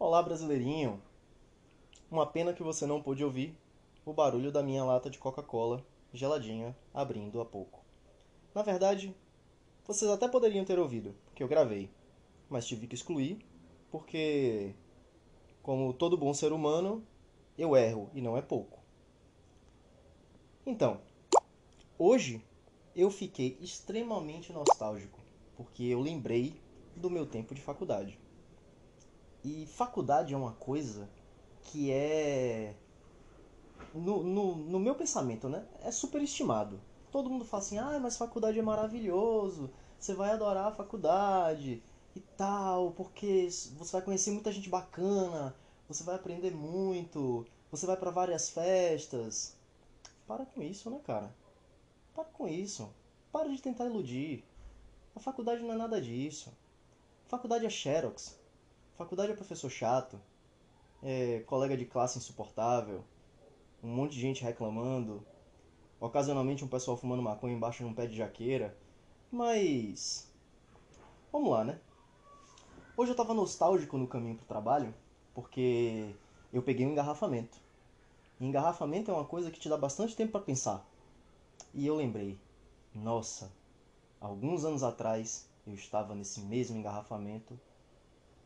Olá, brasileirinho! Uma pena que você não pôde ouvir o barulho da minha lata de Coca-Cola geladinha abrindo há pouco. Na verdade, vocês até poderiam ter ouvido, porque eu gravei, mas tive que excluir porque, como todo bom ser humano, eu erro e não é pouco. Então, hoje eu fiquei extremamente nostálgico porque eu lembrei do meu tempo de faculdade. E faculdade é uma coisa que é. No, no, no meu pensamento, né? É superestimado. Todo mundo fala assim: ah, mas faculdade é maravilhoso, você vai adorar a faculdade e tal, porque você vai conhecer muita gente bacana, você vai aprender muito, você vai para várias festas. Para com isso, né, cara? Para com isso. Para de tentar iludir. A faculdade não é nada disso. A faculdade é Xerox. Faculdade é professor chato. É colega de classe insuportável. Um monte de gente reclamando. Ocasionalmente um pessoal fumando maconha embaixo de um pé de jaqueira. Mas. Vamos lá, né? Hoje eu tava nostálgico no caminho pro trabalho porque eu peguei um engarrafamento. E engarrafamento é uma coisa que te dá bastante tempo para pensar. E eu lembrei, nossa, alguns anos atrás eu estava nesse mesmo engarrafamento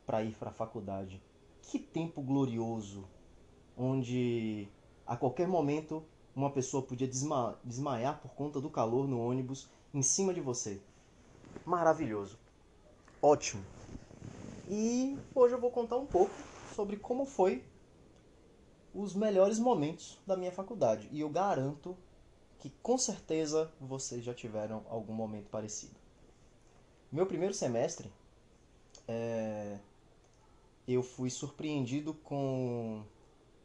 para ir para a faculdade. Que tempo glorioso, onde a qualquer momento uma pessoa podia desma desmaiar por conta do calor no ônibus em cima de você. Maravilhoso. Ótimo. E hoje eu vou contar um pouco sobre como foi os melhores momentos da minha faculdade. E eu garanto que com certeza vocês já tiveram algum momento parecido. Meu primeiro semestre, é... eu fui surpreendido com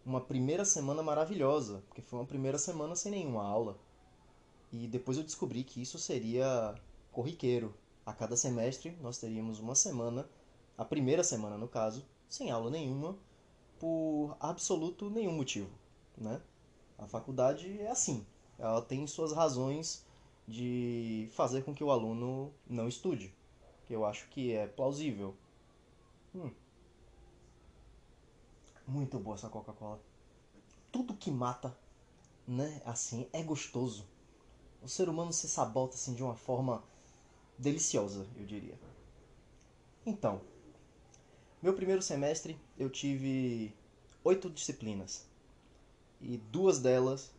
uma primeira semana maravilhosa, porque foi uma primeira semana sem nenhuma aula. E depois eu descobri que isso seria corriqueiro. A cada semestre nós teríamos uma semana, a primeira semana no caso, sem aula nenhuma, por absoluto nenhum motivo, né? A faculdade é assim, ela tem suas razões de fazer com que o aluno não estude, que eu acho que é plausível. Hum. Muito boa essa Coca-Cola. Tudo que mata, né, assim, é gostoso. O ser humano se sabota assim de uma forma deliciosa, eu diria. Então, meu primeiro semestre eu tive oito disciplinas e duas delas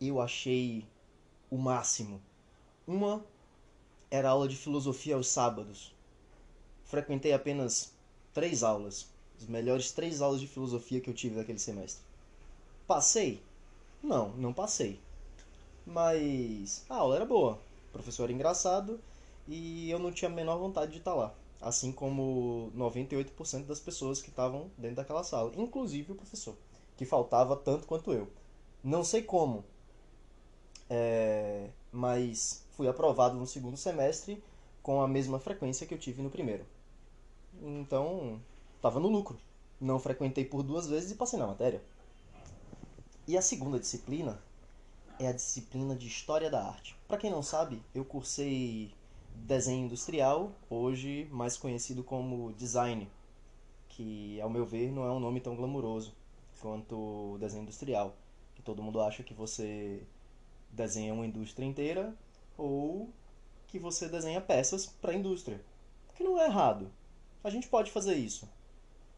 eu achei o máximo. Uma era aula de filosofia aos sábados. Frequentei apenas três aulas, as melhores três aulas de filosofia que eu tive naquele semestre. Passei? Não, não passei. Mas a aula era boa, o professor era engraçado e eu não tinha a menor vontade de estar lá. Assim como 98% das pessoas que estavam dentro daquela sala, inclusive o professor, que faltava tanto quanto eu. Não sei como, é, mas fui aprovado no segundo semestre com a mesma frequência que eu tive no primeiro. Então, estava no lucro. Não frequentei por duas vezes e passei na matéria. E a segunda disciplina é a disciplina de História da Arte. Para quem não sabe, eu cursei desenho industrial, hoje mais conhecido como design, que ao meu ver não é um nome tão glamuroso quanto desenho industrial, que todo mundo acha que você desenha uma indústria inteira ou que você desenha peças para a indústria. Que não é errado. A gente pode fazer isso.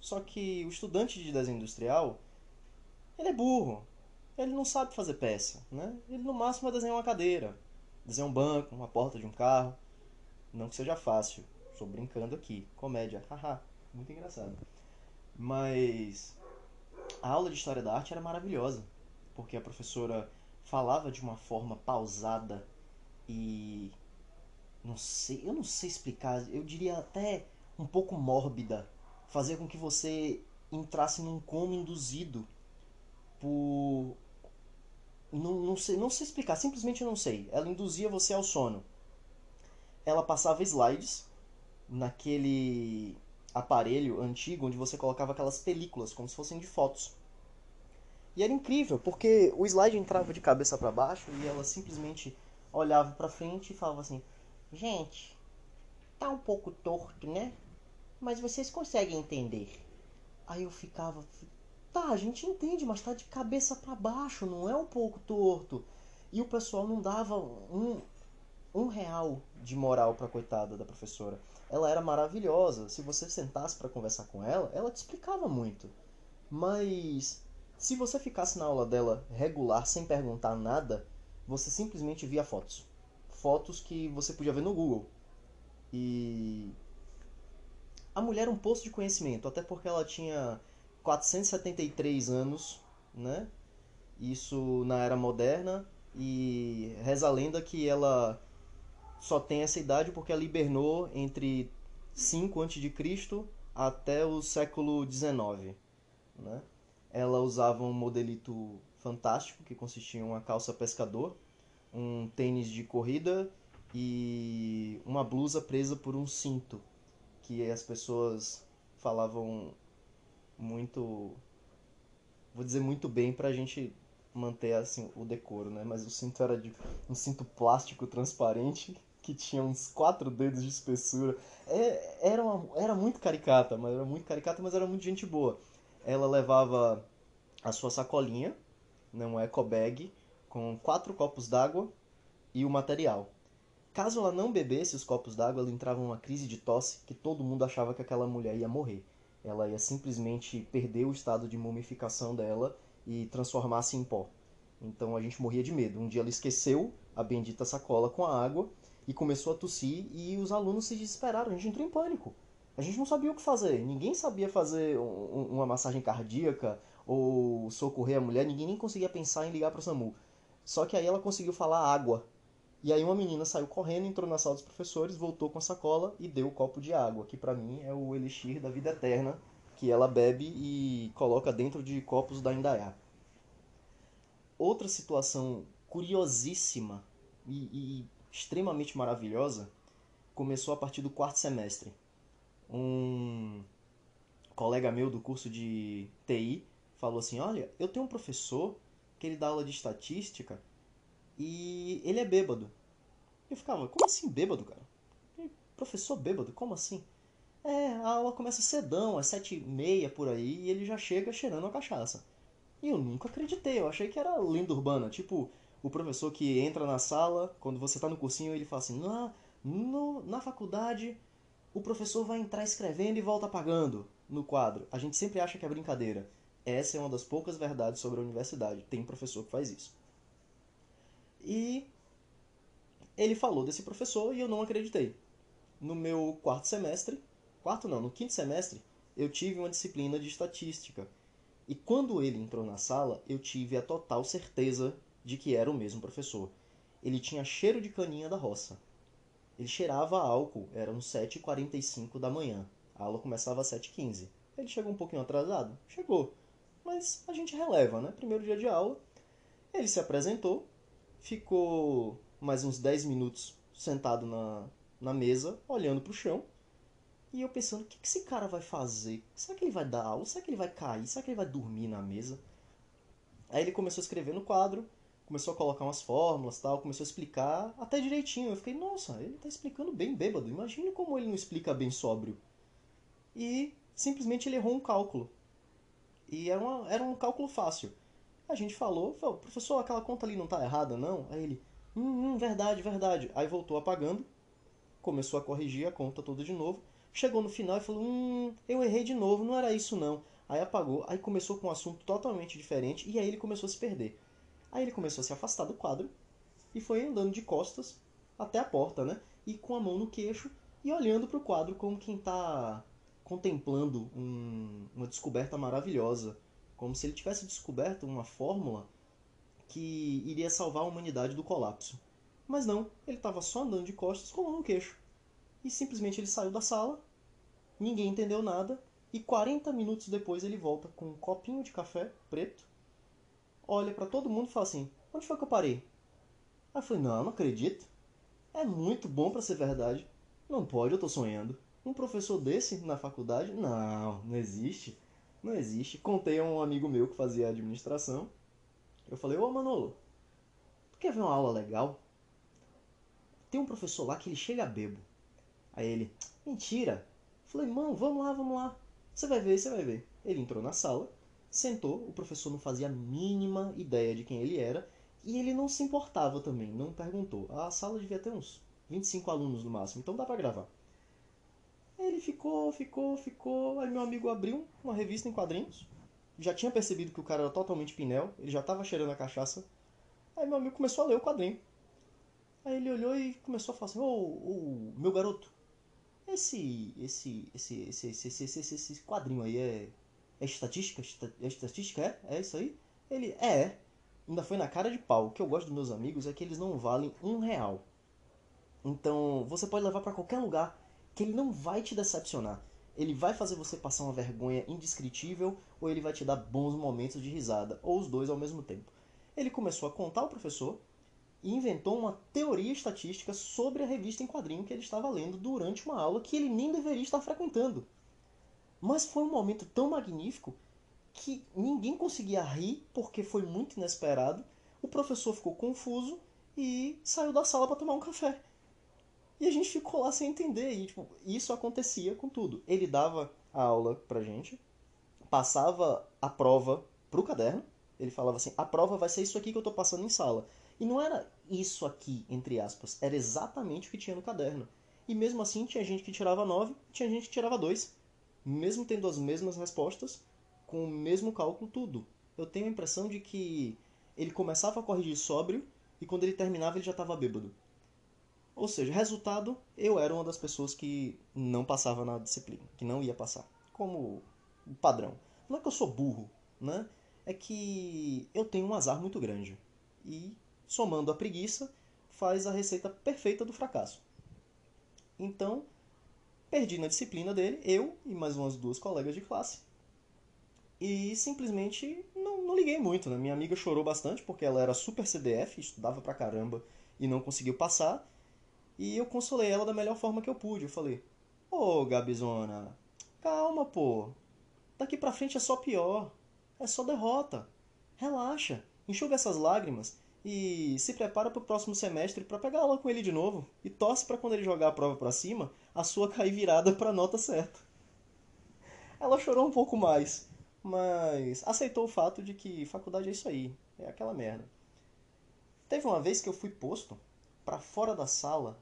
Só que o estudante de desenho industrial, ele é burro. Ele não sabe fazer peça, né? Ele no máximo vai desenhar uma cadeira, desenhar um banco, uma porta de um carro. Não que seja fácil. Estou brincando aqui. Comédia. Haha. Muito engraçado. Mas a aula de história da arte era maravilhosa, porque a professora falava de uma forma pausada e não sei, eu não sei explicar, eu diria até um pouco mórbida, fazer com que você entrasse num coma induzido por não, não sei, não sei explicar, simplesmente não sei. Ela induzia você ao sono. Ela passava slides naquele aparelho antigo onde você colocava aquelas películas como se fossem de fotos. E era incrível, porque o slide entrava de cabeça para baixo e ela simplesmente olhava para frente e falava assim: "Gente, tá um pouco torto, né? Mas vocês conseguem entender. Aí eu ficava, tá, a gente entende, mas tá de cabeça para baixo, não é um pouco torto. E o pessoal não dava um, um real de moral pra coitada da professora. Ela era maravilhosa. Se você sentasse para conversar com ela, ela te explicava muito. Mas se você ficasse na aula dela regular sem perguntar nada, você simplesmente via fotos. Fotos que você podia ver no Google. E a mulher era um poço de conhecimento, até porque ela tinha 473 anos, né? Isso na era moderna e reza a lenda que ela só tem essa idade porque ela hibernou entre 5 a.C. até o século 19, né? Ela usava um modelito fantástico que consistia em uma calça pescador, um tênis de corrida e uma blusa presa por um cinto que as pessoas falavam muito vou dizer muito bem pra gente manter assim o decoro, né? Mas o cinto era de um cinto plástico transparente que tinha uns quatro dedos de espessura. É, era, uma, era muito caricata, mas era muito caricata, mas era muito gente boa. Ela levava a sua sacolinha, né, um eco bag, com quatro copos d'água e o material. Caso ela não bebesse os copos d'água, ela entrava numa crise de tosse que todo mundo achava que aquela mulher ia morrer. Ela ia simplesmente perder o estado de mumificação dela e transformar-se em pó. Então a gente morria de medo. Um dia ela esqueceu a bendita sacola com a água e começou a tossir e os alunos se desesperaram. A gente entrou em pânico. A gente não sabia o que fazer. Ninguém sabia fazer um, uma massagem cardíaca ou socorrer a mulher. Ninguém nem conseguia pensar em ligar para o SAMU. Só que aí ela conseguiu falar água. E aí uma menina saiu correndo, entrou na sala dos professores, voltou com a sacola e deu o um copo de água, que para mim é o elixir da vida eterna, que ela bebe e coloca dentro de copos da Indaiá. Outra situação curiosíssima e, e extremamente maravilhosa começou a partir do quarto semestre. Um colega meu do curso de TI falou assim: Olha, eu tenho um professor que ele dá aula de estatística e ele é bêbado. Eu ficava: Como assim bêbado, cara? Professor bêbado? Como assim? É, a aula começa cedão, às sete e meia por aí, e ele já chega cheirando a cachaça. E eu nunca acreditei, eu achei que era lenda urbana, tipo, o professor que entra na sala, quando você está no cursinho, ele fala assim: na, no, na faculdade, o professor vai entrar escrevendo e volta apagando no quadro. A gente sempre acha que é brincadeira. Essa é uma das poucas verdades sobre a universidade. Tem professor que faz isso. E ele falou desse professor e eu não acreditei. No meu quarto semestre, quarto não, no quinto semestre, eu tive uma disciplina de estatística. E quando ele entrou na sala, eu tive a total certeza de que era o mesmo professor. Ele tinha cheiro de caninha da roça. Ele cheirava álcool, eram 7h45 da manhã. A aula começava às 7h15. Ele chegou um pouquinho atrasado? Chegou. Mas a gente releva, né? Primeiro dia de aula. Ele se apresentou, ficou mais uns 10 minutos sentado na, na mesa, olhando para o chão. E eu pensando, o que, que esse cara vai fazer? Será que ele vai dar aula? Será que ele vai cair? Será que ele vai dormir na mesa? Aí ele começou a escrever no quadro, começou a colocar umas fórmulas tal, começou a explicar até direitinho. Eu fiquei, nossa, ele tá explicando bem bêbado. Imagine como ele não explica bem sóbrio. E simplesmente ele errou um cálculo. E era, uma, era um cálculo fácil. A gente falou, falou, professor, aquela conta ali não tá errada, não? Aí ele, hum, hum, verdade, verdade. Aí voltou apagando, começou a corrigir a conta toda de novo. Chegou no final e falou, hum, eu errei de novo, não era isso não. Aí apagou, aí começou com um assunto totalmente diferente e aí ele começou a se perder. Aí ele começou a se afastar do quadro e foi andando de costas até a porta, né? E com a mão no queixo e olhando para o quadro como quem está contemplando um, uma descoberta maravilhosa, como se ele tivesse descoberto uma fórmula que iria salvar a humanidade do colapso. Mas não, ele estava só andando de costas com a mão no queixo. E simplesmente ele saiu da sala, ninguém entendeu nada, e 40 minutos depois ele volta com um copinho de café preto olha para todo mundo e fala assim: onde foi que eu parei? Aí eu falei: não, não acredito. É muito bom para ser verdade. Não pode, eu tô sonhando. Um professor desse na faculdade? Não, não existe. Não existe. Contei a um amigo meu que fazia administração. Eu falei: ô Manolo, tu quer ver uma aula legal? Tem um professor lá que ele chega bebo. Aí ele: mentira. Eu falei: mano, vamos lá, vamos lá. Você vai ver, você vai ver. Ele entrou na sala, sentou, o professor não fazia a mínima ideia de quem ele era e ele não se importava também, não perguntou. A sala devia ter uns 25 alunos no máximo, então dá para gravar. Ele ficou, ficou, ficou. Aí meu amigo abriu uma revista em quadrinhos já tinha percebido que o cara era totalmente pinel, ele já tava cheirando a cachaça. Aí meu amigo começou a ler o quadrinho. Aí ele olhou e começou a falar assim: Ô, oh, meu garoto, esse, esse, esse, esse, esse, esse, esse, quadrinho aí é, é estatística? É estatística? É? É isso aí? Ele, é, é. Ainda foi na cara de pau. O que eu gosto dos meus amigos é que eles não valem um real. Então, você pode levar para qualquer lugar que ele não vai te decepcionar. Ele vai fazer você passar uma vergonha indescritível ou ele vai te dar bons momentos de risada, ou os dois ao mesmo tempo. Ele começou a contar ao professor e inventou uma teoria estatística sobre a revista em quadrinho que ele estava lendo durante uma aula que ele nem deveria estar frequentando. Mas foi um momento tão magnífico que ninguém conseguia rir porque foi muito inesperado. O professor ficou confuso e saiu da sala para tomar um café. E a gente ficou lá sem entender. E tipo, isso acontecia com tudo. Ele dava a aula pra gente, passava a prova pro caderno. Ele falava assim: a prova vai ser isso aqui que eu tô passando em sala. E não era isso aqui, entre aspas, era exatamente o que tinha no caderno. E mesmo assim tinha gente que tirava 9, tinha gente que tirava 2. Mesmo tendo as mesmas respostas, com o mesmo cálculo, tudo. Eu tenho a impressão de que ele começava a corrigir sóbrio e quando ele terminava ele já estava bêbado. Ou seja, resultado, eu era uma das pessoas que não passava na disciplina, que não ia passar, como padrão. Não é que eu sou burro, né? É que eu tenho um azar muito grande. E somando a preguiça, faz a receita perfeita do fracasso. Então, perdi na disciplina dele, eu e mais umas duas colegas de classe. E simplesmente não, não liguei muito, né? Minha amiga chorou bastante porque ela era super CDF, estudava pra caramba e não conseguiu passar. E eu consolei ela da melhor forma que eu pude. Eu falei: Ô, oh, Gabizona, calma, pô. Daqui pra frente é só pior. É só derrota. Relaxa, enxuga essas lágrimas e se prepara para o próximo semestre para pegar aula com ele de novo e torce para quando ele jogar a prova para cima, a sua cair virada para a nota certa. Ela chorou um pouco mais, mas aceitou o fato de que faculdade é isso aí, é aquela merda. Teve uma vez que eu fui posto para fora da sala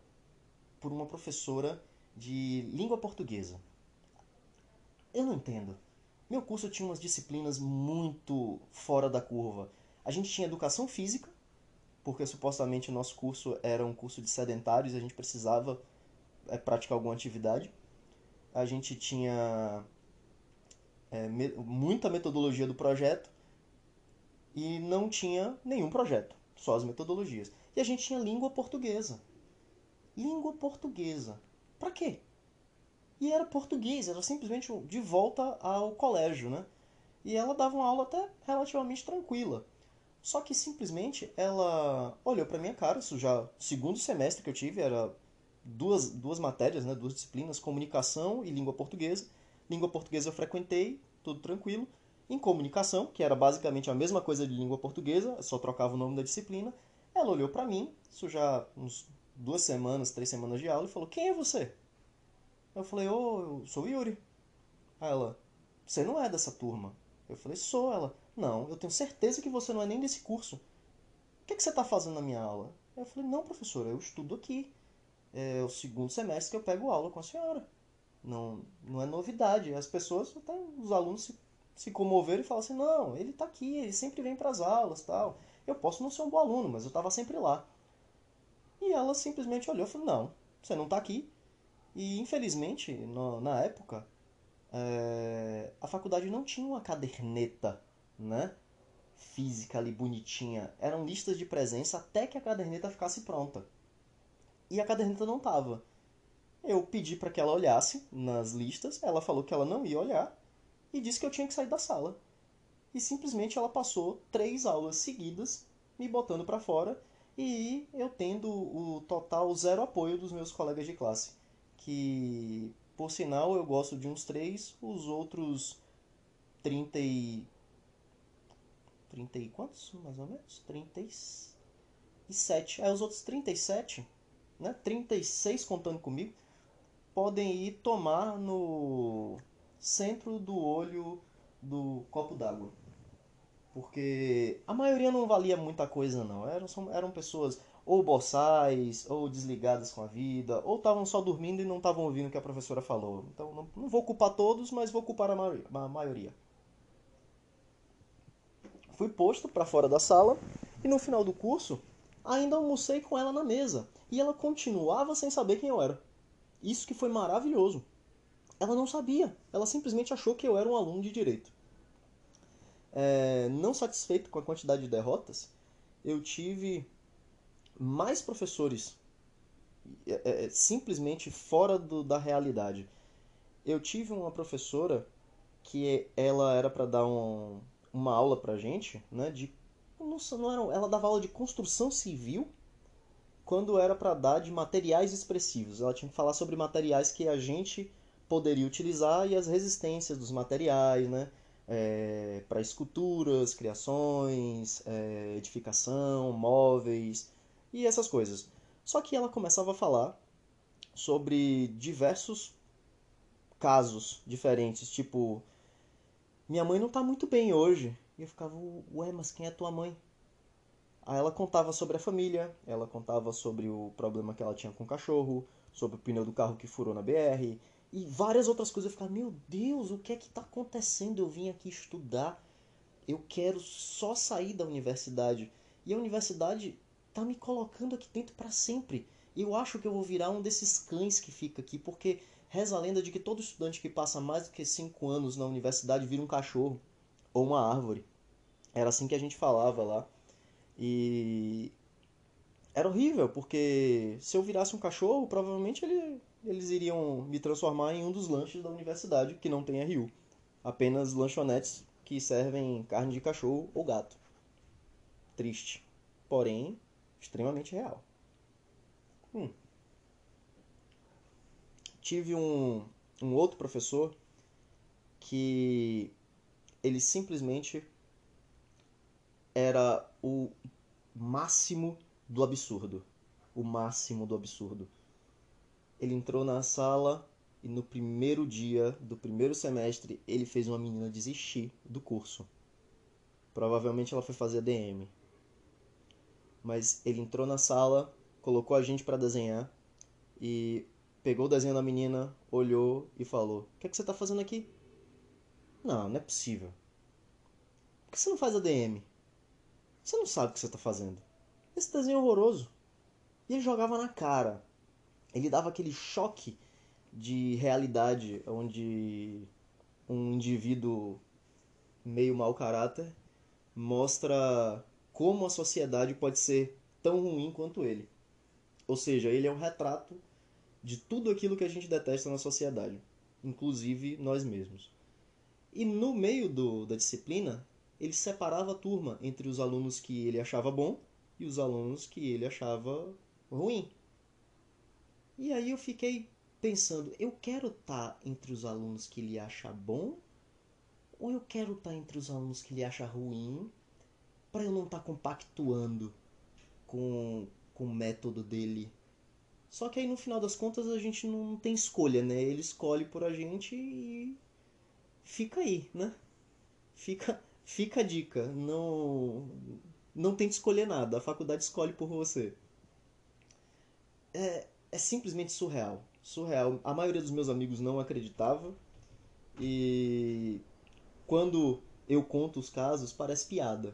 por uma professora de língua portuguesa. Eu não entendo. Meu curso tinha umas disciplinas muito fora da curva. A gente tinha educação física, porque supostamente o nosso curso era um curso de sedentários e a gente precisava é, praticar alguma atividade. A gente tinha é, me, muita metodologia do projeto e não tinha nenhum projeto, só as metodologias. E a gente tinha língua portuguesa. Língua portuguesa. Para quê? E era português, era simplesmente de volta ao colégio, né? E ela dava uma aula até relativamente tranquila. Só que simplesmente ela olhou para minha cara, isso já segundo semestre que eu tive, era duas, duas matérias, né, duas disciplinas, comunicação e língua portuguesa. Língua portuguesa eu frequentei, tudo tranquilo. Em comunicação, que era basicamente a mesma coisa de língua portuguesa, só trocava o nome da disciplina, ela olhou para mim, isso já uns duas semanas, três semanas de aula, e falou: Quem é você? Eu falei: Ô, oh, eu sou o Yuri. Aí ela: Você não é dessa turma. Eu falei: Sou. Ela: não, eu tenho certeza que você não é nem desse curso. O que, é que você está fazendo na minha aula? Eu falei, não, professora, eu estudo aqui. É o segundo semestre que eu pego aula com a senhora. Não, não é novidade. As pessoas, até os alunos se, se comoveram e falam assim, não, ele está aqui, ele sempre vem para as aulas tal. Eu posso não ser um bom aluno, mas eu estava sempre lá. E ela simplesmente olhou e falou, não, você não está aqui. E infelizmente, no, na época, é, a faculdade não tinha uma caderneta né? Física ali bonitinha. Eram listas de presença até que a caderneta ficasse pronta. E a caderneta não tava. Eu pedi para que ela olhasse nas listas, ela falou que ela não ia olhar e disse que eu tinha que sair da sala. E simplesmente ela passou três aulas seguidas me botando para fora e eu tendo o total zero apoio dos meus colegas de classe. Que, por sinal, eu gosto de uns três, os outros 30 e 30 e quantos? Mais ou menos? 37. Aí os outros 37, né? 36 contando comigo, podem ir tomar no centro do olho do copo d'água. Porque a maioria não valia muita coisa, não. Eram, eram pessoas ou boçais, ou desligadas com a vida, ou estavam só dormindo e não estavam ouvindo o que a professora falou. Então não, não vou culpar todos, mas vou culpar a maioria. A maioria. Fui posto para fora da sala e no final do curso ainda almocei com ela na mesa e ela continuava sem saber quem eu era. Isso que foi maravilhoso. Ela não sabia, ela simplesmente achou que eu era um aluno de direito. É, não satisfeito com a quantidade de derrotas, eu tive mais professores é, é, simplesmente fora do, da realidade. Eu tive uma professora que ela era para dar um, uma aula pra gente, né, de não era, ela dava aula de construção civil quando era para dar de materiais expressivos. Ela tinha que falar sobre materiais que a gente poderia utilizar e as resistências dos materiais, né? É, para esculturas, criações, é, edificação, móveis e essas coisas. Só que ela começava a falar sobre diversos casos diferentes, tipo, minha mãe não tá muito bem hoje. E eu ficava, ué, mas quem é tua mãe? Aí ela contava sobre a família, ela contava sobre o problema que ela tinha com o cachorro, sobre o pneu do carro que furou na BR, e várias outras coisas. Eu ficava, meu Deus, o que é que está acontecendo? Eu vim aqui estudar, eu quero só sair da universidade. E a universidade tá me colocando aqui dentro para sempre. E eu acho que eu vou virar um desses cães que fica aqui, porque reza a lenda de que todo estudante que passa mais do que 5 anos na universidade vira um cachorro ou uma árvore. Era assim que a gente falava lá. E era horrível, porque se eu virasse um cachorro, provavelmente ele, eles iriam me transformar em um dos lanches da universidade que não tem RU. Apenas lanchonetes que servem carne de cachorro ou gato. Triste, porém extremamente real. Hum. Tive um, um outro professor que ele simplesmente era o máximo do absurdo. O máximo do absurdo. Ele entrou na sala e no primeiro dia do primeiro semestre ele fez uma menina desistir do curso. Provavelmente ela foi fazer DM. Mas ele entrou na sala, colocou a gente para desenhar e pegou o desenho da menina, olhou e falou: O que, é que você está fazendo aqui? Não, não é possível. Por que você não faz ADM? Você não sabe o que você está fazendo. Esse desenho é horroroso. E ele jogava na cara. Ele dava aquele choque de realidade onde um indivíduo meio mau caráter mostra como a sociedade pode ser tão ruim quanto ele. Ou seja, ele é um retrato de tudo aquilo que a gente detesta na sociedade, inclusive nós mesmos. E no meio do, da disciplina, ele separava a turma entre os alunos que ele achava bom e os alunos que ele achava ruim. E aí eu fiquei pensando, eu quero estar tá entre os alunos que ele acha bom ou eu quero estar tá entre os alunos que ele acha ruim para eu não estar tá compactuando com, com o método dele. Só que aí no final das contas a gente não tem escolha, né? Ele escolhe por a gente e fica aí, né? Fica Fica a dica, não não tente escolher nada, a faculdade escolhe por você. É, é simplesmente surreal, surreal. A maioria dos meus amigos não acreditava e quando eu conto os casos parece piada.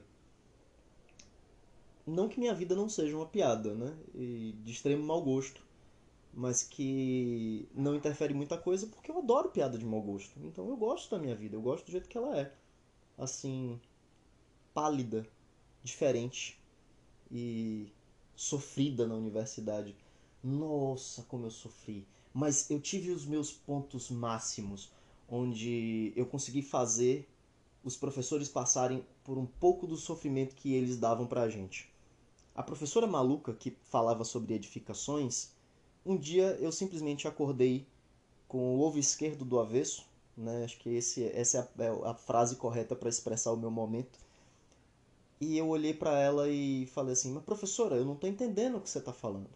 Não que minha vida não seja uma piada, né? E de extremo mau gosto, mas que não interfere muita coisa porque eu adoro piada de mau gosto. Então eu gosto da minha vida, eu gosto do jeito que ela é assim pálida, diferente e sofrida na universidade. Nossa, como eu sofri! Mas eu tive os meus pontos máximos, onde eu consegui fazer os professores passarem por um pouco do sofrimento que eles davam pra gente. A professora maluca que falava sobre edificações, um dia eu simplesmente acordei com o ovo esquerdo do avesso né? Acho que esse, essa é a, é a frase correta para expressar o meu momento. E eu olhei para ela e falei assim: Mas professora, eu não estou entendendo o que você está falando.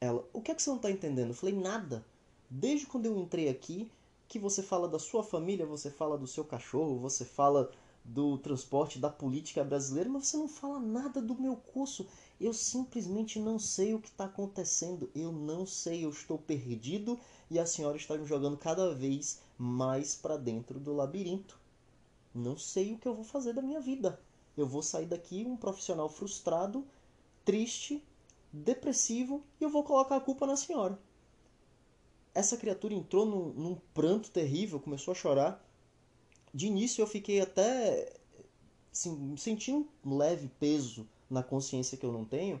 Ela: O que é que você não está entendendo? Eu falei: Nada. Desde quando eu entrei aqui, que você fala da sua família, você fala do seu cachorro, você fala do transporte, da política brasileira, mas você não fala nada do meu curso. Eu simplesmente não sei o que está acontecendo. Eu não sei, eu estou perdido e a senhora está me jogando cada vez mais para dentro do labirinto. Não sei o que eu vou fazer da minha vida. Eu vou sair daqui um profissional frustrado, triste, depressivo e eu vou colocar a culpa na senhora. Essa criatura entrou num, num pranto terrível, começou a chorar de início eu fiquei até assim, sentindo um leve peso na consciência que eu não tenho.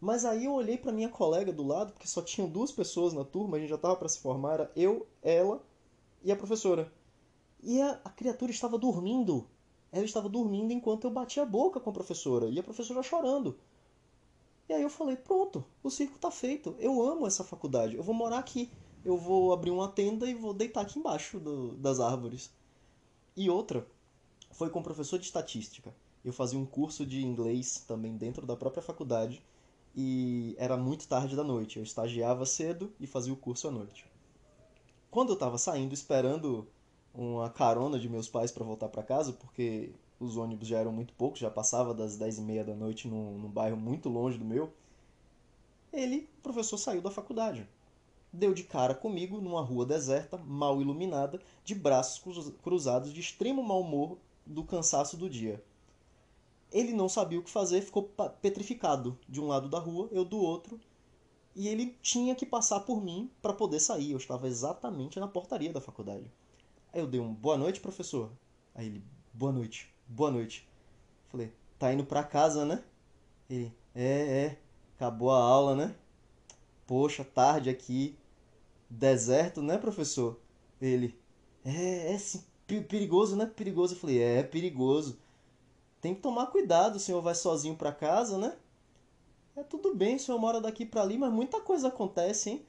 Mas aí eu olhei para minha colega do lado, porque só tinham duas pessoas na turma, a gente já estava para se formar, era eu, ela e a professora. E a, a, criatura estava dormindo. Ela estava dormindo enquanto eu batia a boca com a professora, e a professora chorando. E aí eu falei: "Pronto, o circo está feito. Eu amo essa faculdade. Eu vou morar aqui. Eu vou abrir uma tenda e vou deitar aqui embaixo do, das árvores." E outra foi com o professor de estatística. Eu fazia um curso de inglês também dentro da própria faculdade e era muito tarde da noite. Eu estagiava cedo e fazia o curso à noite. Quando eu estava saindo, esperando uma carona de meus pais para voltar para casa, porque os ônibus já eram muito poucos, já passava das 10 e meia da noite num, num bairro muito longe do meu, ele, o professor, saiu da faculdade deu de cara comigo numa rua deserta, mal iluminada, de braços cruzados de extremo mau humor do cansaço do dia. Ele não sabia o que fazer, ficou petrificado de um lado da rua, eu do outro, e ele tinha que passar por mim para poder sair. Eu estava exatamente na portaria da faculdade. Aí eu dei um boa noite, professor. Aí ele, boa noite, boa noite. Falei, tá indo pra casa, né? Ele, é, é, acabou a aula, né? Poxa, tarde aqui, deserto, né, professor? Ele, é, é sim, perigoso, né? Perigoso. Eu falei, é, é perigoso. Tem que tomar cuidado, o senhor vai sozinho para casa, né? É tudo bem, o senhor mora daqui para ali, mas muita coisa acontece, hein?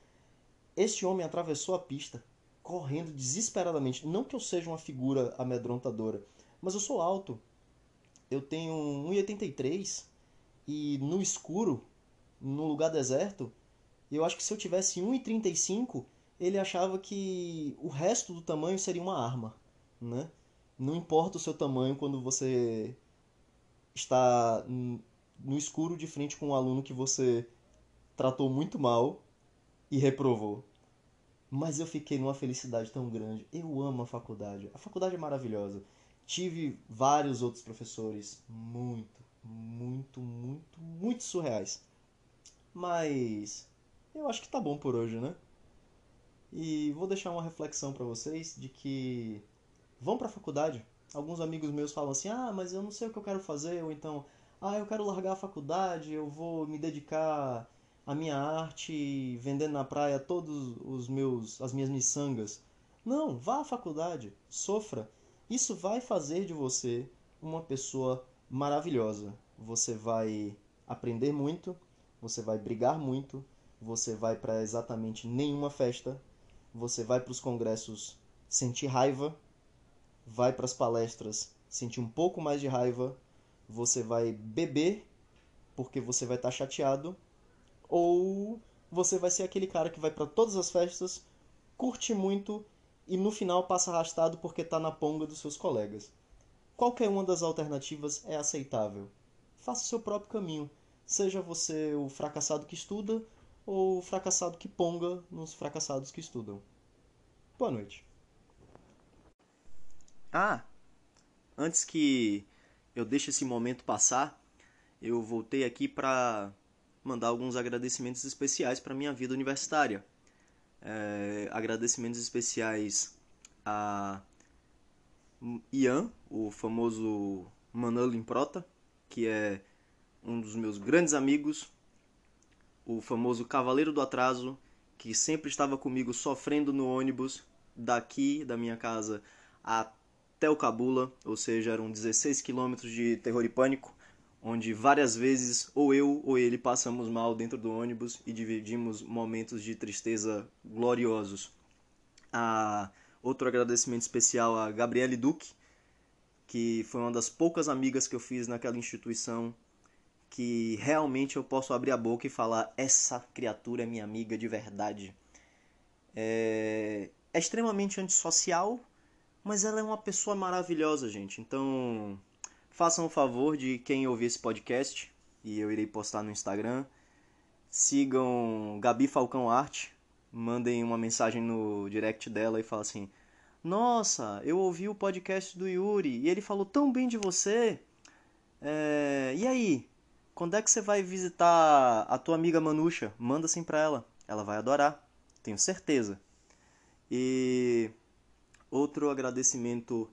Este homem atravessou a pista, correndo desesperadamente. Não que eu seja uma figura amedrontadora, mas eu sou alto. Eu tenho 1,83 e no escuro, no lugar deserto, eu acho que se eu tivesse 1,35, ele achava que o resto do tamanho seria uma arma, né? Não importa o seu tamanho quando você está no escuro de frente com um aluno que você tratou muito mal e reprovou. Mas eu fiquei numa felicidade tão grande. Eu amo a faculdade. A faculdade é maravilhosa. Tive vários outros professores muito, muito, muito, muito surreais. Mas eu acho que tá bom por hoje, né? E vou deixar uma reflexão para vocês de que vão para a faculdade. Alguns amigos meus falam assim: "Ah, mas eu não sei o que eu quero fazer", ou então: "Ah, eu quero largar a faculdade, eu vou me dedicar à minha arte, vendendo na praia todos os meus as minhas miçangas". Não, vá à faculdade, sofra. Isso vai fazer de você uma pessoa maravilhosa. Você vai aprender muito, você vai brigar muito, você vai para exatamente nenhuma festa, você vai para os congressos sentir raiva, vai para as palestras sentir um pouco mais de raiva, você vai beber porque você vai estar tá chateado, ou você vai ser aquele cara que vai para todas as festas, curte muito e no final passa arrastado porque está na ponga dos seus colegas. Qualquer uma das alternativas é aceitável. Faça o seu próprio caminho. Seja você o fracassado que estuda ou o fracassado que ponga nos fracassados que estudam. Boa noite. Ah, antes que eu deixe esse momento passar, eu voltei aqui para mandar alguns agradecimentos especiais para minha vida universitária. É, agradecimentos especiais a Ian, o famoso Manolo Improta, que é um dos meus grandes amigos, o famoso Cavaleiro do Atraso, que sempre estava comigo sofrendo no ônibus daqui da minha casa até o Cabula, ou seja, eram 16 quilômetros de terror e pânico, onde várias vezes ou eu ou ele passamos mal dentro do ônibus e dividimos momentos de tristeza gloriosos. A outro agradecimento especial a Gabriele Duque, que foi uma das poucas amigas que eu fiz naquela instituição que realmente eu posso abrir a boca e falar: essa criatura é minha amiga de verdade. É... é extremamente antissocial, mas ela é uma pessoa maravilhosa, gente. Então, façam o favor de quem ouvir esse podcast, e eu irei postar no Instagram. Sigam Gabi Falcão Arte, mandem uma mensagem no direct dela e falem assim: Nossa, eu ouvi o podcast do Yuri e ele falou tão bem de você. É... E aí, quando é que você vai visitar a tua amiga Manusha? Manda assim pra ela, ela vai adorar, tenho certeza. E outro agradecimento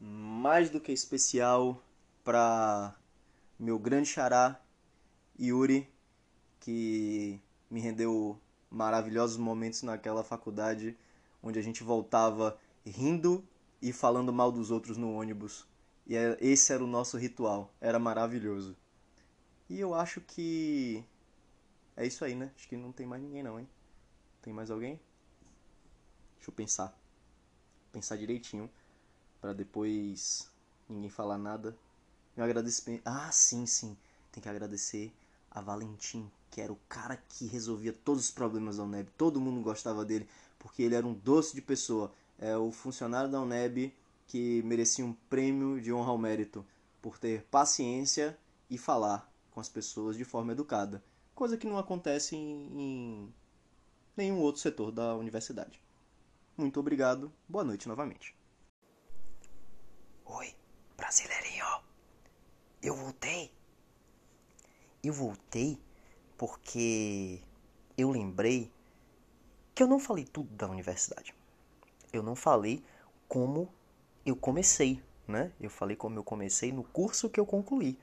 mais do que especial para meu grande xará Yuri que me rendeu maravilhosos momentos naquela faculdade onde a gente voltava rindo e falando mal dos outros no ônibus. E é, esse era o nosso ritual, era maravilhoso. E eu acho que é isso aí, né? Acho que não tem mais ninguém não, hein? Tem mais alguém? Deixa eu pensar. Pensar direitinho para depois ninguém falar nada. Meu agradecimento. Ah, sim, sim. Tem que agradecer a Valentim, que era o cara que resolvia todos os problemas da UNEB. Todo mundo gostava dele, porque ele era um doce de pessoa. É o funcionário da UNEB que merecia um prêmio de honra ao mérito por ter paciência e falar com as pessoas de forma educada, coisa que não acontece em, em nenhum outro setor da universidade. Muito obrigado, boa noite novamente. Oi, brasileirinho, eu voltei eu voltei porque eu lembrei que eu não falei tudo da universidade. Eu não falei como eu comecei, né? Eu falei como eu comecei no curso que eu concluí.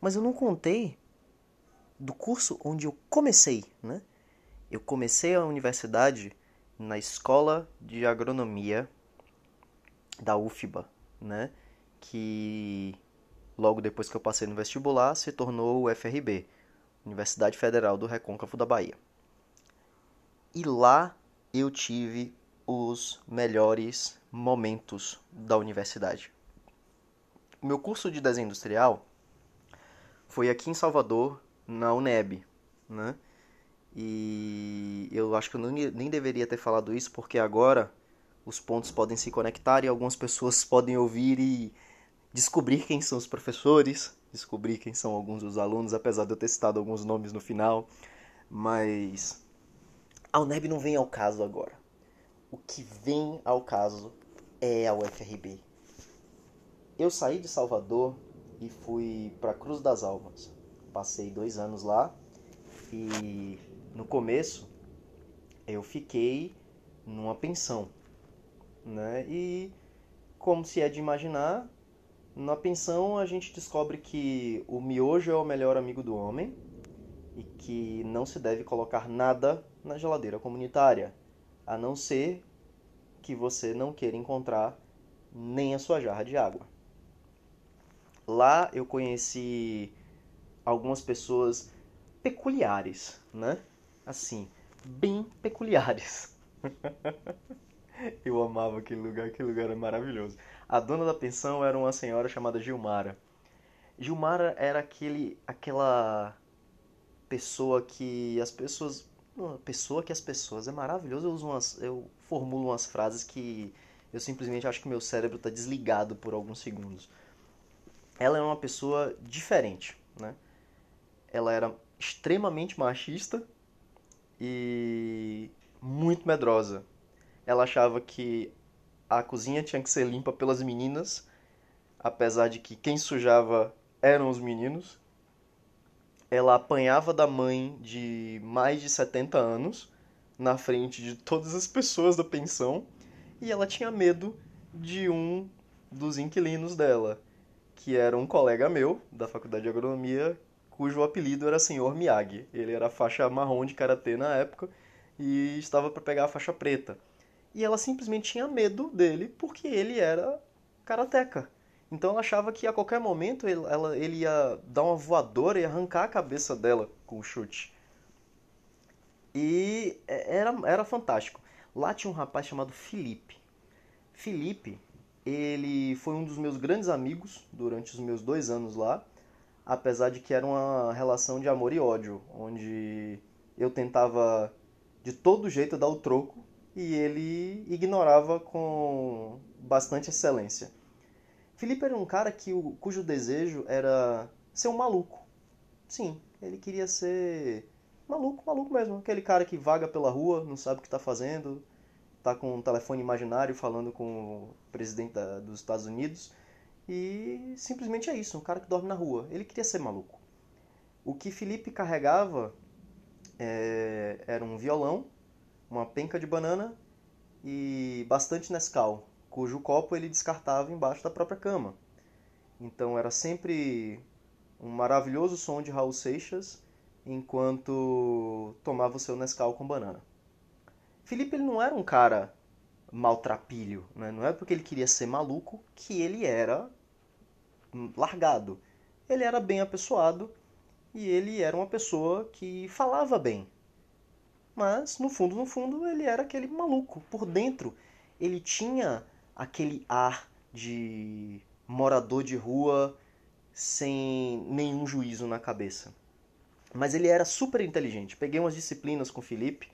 Mas eu não contei do curso onde eu comecei, né? Eu comecei a universidade na escola de agronomia da UFBA, né? Que logo depois que eu passei no vestibular, se tornou o FRB, Universidade Federal do Recôncavo da Bahia. E lá eu tive os melhores momentos da universidade. O meu curso de desenho industrial foi aqui em Salvador, na UNEB, né? E eu acho que eu nem deveria ter falado isso porque agora os pontos podem se conectar e algumas pessoas podem ouvir e descobrir quem são os professores, descobrir quem são alguns dos alunos, apesar de eu ter citado alguns nomes no final. Mas a UNEB não vem ao caso agora. O que vem ao caso é a UFRB. Eu saí de Salvador e fui para Cruz das Almas. Passei dois anos lá e no começo eu fiquei numa pensão, né? E como se é de imaginar, na pensão, a gente descobre que o miojo é o melhor amigo do homem e que não se deve colocar nada na geladeira comunitária, a não ser que você não queira encontrar nem a sua jarra de água. Lá eu conheci algumas pessoas peculiares, né? Assim, bem peculiares. eu amava aquele lugar, aquele lugar era maravilhoso. A dona da pensão era uma senhora chamada Gilmara. Gilmara era aquele, aquela pessoa que as pessoas, uma pessoa que as pessoas é maravilhoso. Eu uso umas, eu formulo umas frases que eu simplesmente acho que meu cérebro está desligado por alguns segundos. Ela é uma pessoa diferente, né? Ela era extremamente machista e muito medrosa. Ela achava que a cozinha tinha que ser limpa pelas meninas, apesar de que quem sujava eram os meninos. Ela apanhava da mãe de mais de 70 anos na frente de todas as pessoas da pensão e ela tinha medo de um dos inquilinos dela, que era um colega meu da faculdade de agronomia, cujo apelido era Senhor Miyagi. Ele era faixa marrom de karatê na época e estava para pegar a faixa preta e ela simplesmente tinha medo dele porque ele era karateca. Então ela achava que a qualquer momento ele, ela, ele ia dar uma voadora e arrancar a cabeça dela com o chute. E é, era, era fantástico. Lá tinha um rapaz chamado Felipe. Felipe, ele foi um dos meus grandes amigos durante os meus dois anos lá, apesar de que era uma relação de amor e ódio, onde eu tentava de todo jeito dar o troco e ele ignorava com bastante excelência. Felipe era um cara que, cujo desejo era ser um maluco. Sim, ele queria ser maluco, maluco mesmo. Aquele cara que vaga pela rua, não sabe o que está fazendo, tá com um telefone imaginário falando com o presidente da, dos Estados Unidos. E simplesmente é isso, um cara que dorme na rua. Ele queria ser maluco. O que Felipe carregava é, era um violão, uma penca de banana e bastante Nescau, cujo copo ele descartava embaixo da própria cama. Então era sempre um maravilhoso som de Raul Seixas enquanto tomava o seu Nescau com banana. Felipe ele não era um cara maltrapilho, né? não é porque ele queria ser maluco que ele era largado. Ele era bem apessoado e ele era uma pessoa que falava bem. Mas, no fundo, no fundo, ele era aquele maluco. Por dentro, ele tinha aquele ar de morador de rua sem nenhum juízo na cabeça. Mas ele era super inteligente. Peguei umas disciplinas com o Felipe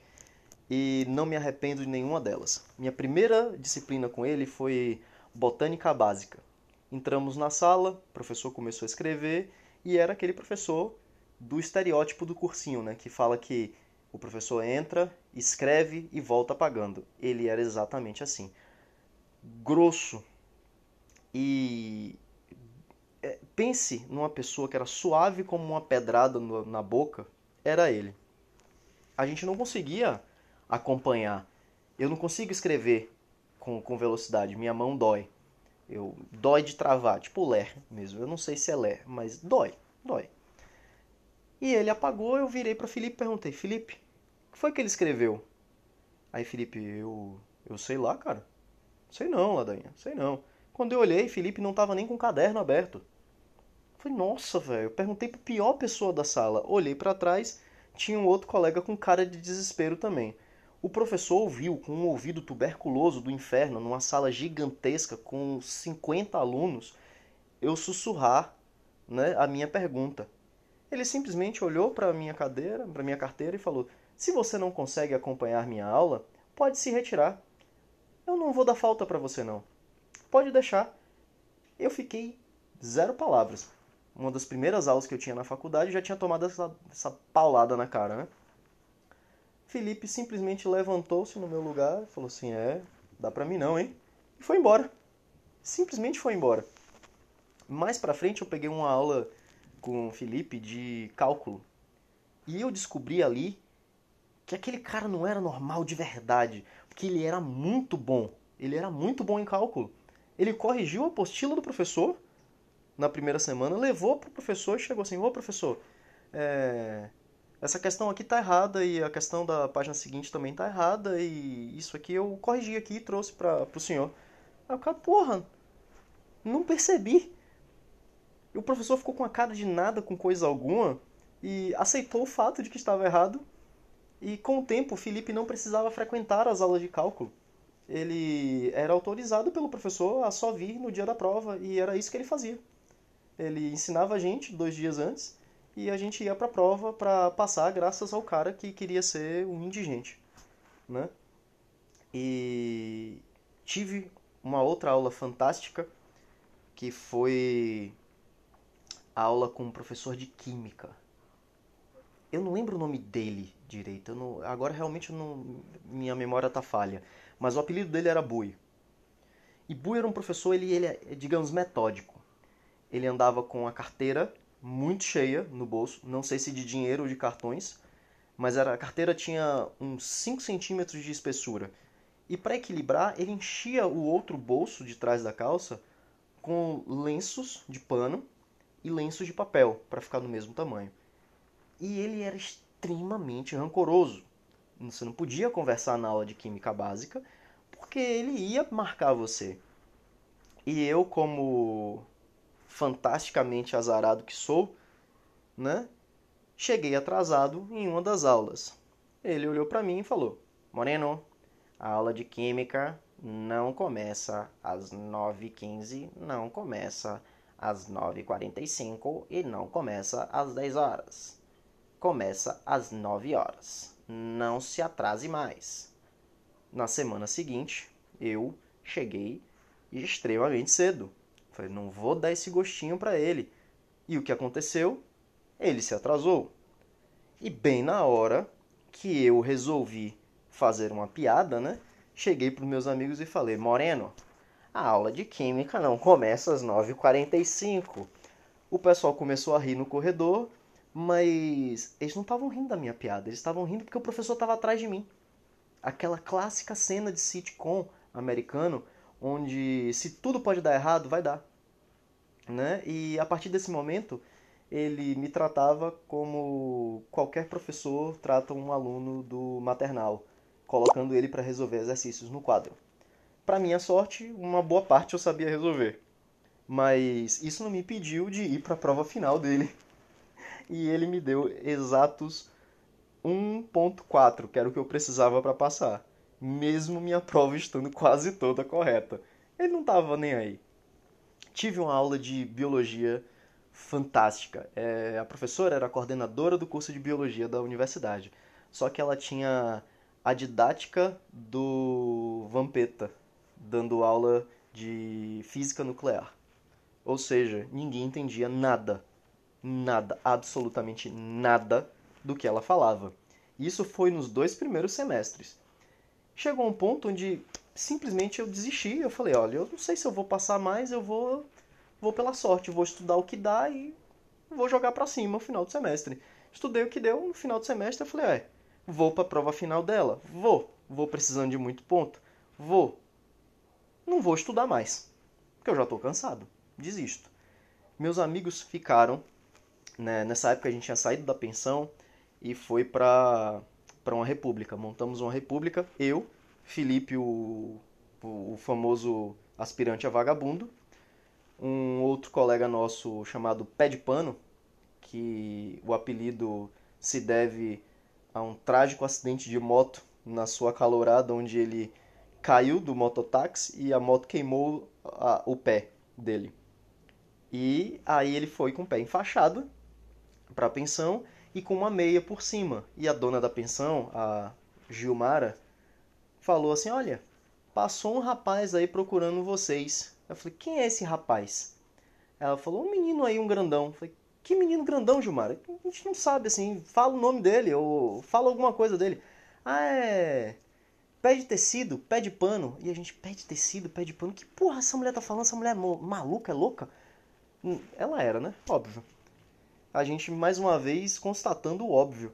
e não me arrependo de nenhuma delas. Minha primeira disciplina com ele foi botânica básica. Entramos na sala, o professor começou a escrever e era aquele professor do estereótipo do cursinho, né? Que fala que o professor entra, escreve e volta apagando. Ele era exatamente assim. Grosso. E é, pense numa pessoa que era suave como uma pedrada na boca, era ele. A gente não conseguia acompanhar. Eu não consigo escrever com, com velocidade, minha mão dói. Eu dói de travar, tipo ler mesmo. Eu não sei se é ler, mas dói, dói. E ele apagou, eu virei para Felipe e perguntei: Felipe, que foi que ele escreveu? Aí Felipe, eu. Eu sei lá, cara. Sei não, Ladainha, sei não. Quando eu olhei, Felipe não tava nem com o caderno aberto. Falei, nossa, velho. Eu perguntei pra pior pessoa da sala. Olhei para trás, tinha um outro colega com cara de desespero também. O professor ouviu com um ouvido tuberculoso do inferno, numa sala gigantesca com 50 alunos, eu sussurrar né, a minha pergunta. Ele simplesmente olhou para minha cadeira, para minha carteira e falou: "Se você não consegue acompanhar minha aula, pode se retirar. Eu não vou dar falta para você não. Pode deixar." Eu fiquei zero palavras. Uma das primeiras aulas que eu tinha na faculdade já tinha tomado essa, essa paulada na cara, né? Felipe simplesmente levantou-se no meu lugar falou assim: "É, dá para mim não, hein?" E foi embora. Simplesmente foi embora. Mais para frente eu peguei uma aula com o Felipe de cálculo. E eu descobri ali que aquele cara não era normal de verdade, porque ele era muito bom. Ele era muito bom em cálculo. Ele corrigiu a apostila do professor na primeira semana, levou para o professor e chegou assim: Ô professor, é... essa questão aqui tá errada e a questão da página seguinte também tá errada e isso aqui eu corrigi aqui e trouxe para o senhor. Aí o cara, porra, não percebi. E o professor ficou com a cara de nada com coisa alguma e aceitou o fato de que estava errado. E com o tempo, Felipe não precisava frequentar as aulas de cálculo. Ele era autorizado pelo professor a só vir no dia da prova e era isso que ele fazia. Ele ensinava a gente dois dias antes e a gente ia para a prova para passar graças ao cara que queria ser um indigente, né? E tive uma outra aula fantástica que foi aula com um professor de química. Eu não lembro o nome dele direito. Não, agora realmente não, minha memória tá falha. Mas o apelido dele era Bui. E Bui era um professor, ele, ele é, digamos, metódico. Ele andava com a carteira muito cheia no bolso, não sei se de dinheiro ou de cartões, mas era, a carteira tinha uns 5 centímetros de espessura. E para equilibrar, ele enchia o outro bolso de trás da calça com lenços de pano e lenços de papel para ficar do mesmo tamanho. E ele era extremamente rancoroso. Você não podia conversar na aula de química básica porque ele ia marcar você. E eu, como fantasticamente azarado que sou, né? Cheguei atrasado em uma das aulas. Ele olhou para mim e falou: Moreno, a aula de química não começa às 9h15, não começa às 9h45 e não começa às 10 horas. Começa às 9 horas. Não se atrase mais. Na semana seguinte, eu cheguei extremamente cedo. Falei, não vou dar esse gostinho para ele. E o que aconteceu? Ele se atrasou. E bem na hora que eu resolvi fazer uma piada, né? Cheguei para meus amigos e falei: Moreno, a aula de química não começa às 9h45. O pessoal começou a rir no corredor, mas eles não estavam rindo da minha piada, eles estavam rindo porque o professor estava atrás de mim. Aquela clássica cena de sitcom americano onde se tudo pode dar errado, vai dar. Né? E a partir desse momento, ele me tratava como qualquer professor trata um aluno do maternal, colocando ele para resolver exercícios no quadro. Para minha sorte, uma boa parte eu sabia resolver. Mas isso não me impediu de ir para a prova final dele. E ele me deu exatos 1.4, que era o que eu precisava para passar mesmo minha prova estando quase toda correta. Ele não estava nem aí. Tive uma aula de biologia fantástica. É, a professora era a coordenadora do curso de biologia da universidade. Só que ela tinha a didática do Vampeta, dando aula de física nuclear. Ou seja, ninguém entendia nada, nada, absolutamente nada do que ela falava. Isso foi nos dois primeiros semestres. Chegou um ponto onde simplesmente eu desisti. Eu falei, olha, eu não sei se eu vou passar mais, eu vou vou pela sorte, vou estudar o que dá e vou jogar para cima no final do semestre. Estudei o que deu no final do semestre, eu falei, é, vou para a prova final dela. Vou. Vou precisando de muito ponto. Vou. Não vou estudar mais, porque eu já estou cansado. Desisto. Meus amigos ficaram, né, nessa época a gente tinha saído da pensão e foi para uma república. Montamos uma república, eu, Felipe, o, o, o famoso aspirante a vagabundo, um outro colega nosso chamado Pé de Pano, que o apelido se deve a um trágico acidente de moto na sua calorada, onde ele caiu do mototáxi e a moto queimou a, o pé dele. E aí ele foi com o pé enfaixado para a pensão e com uma meia por cima. E a dona da pensão, a Gilmara, falou assim: Olha, passou um rapaz aí procurando vocês. Eu falei: Quem é esse rapaz? Ela falou: Um menino aí, um grandão. Eu falei: Que menino grandão, Gilmara? A gente não sabe assim. Fala o nome dele ou fala alguma coisa dele. Ah, é. Pé de tecido, pé de pano. E a gente, pé de tecido, pé de pano. Que porra essa mulher tá falando? Essa mulher é maluca, é louca? Hum, ela era, né? Óbvio a gente mais uma vez constatando o óbvio.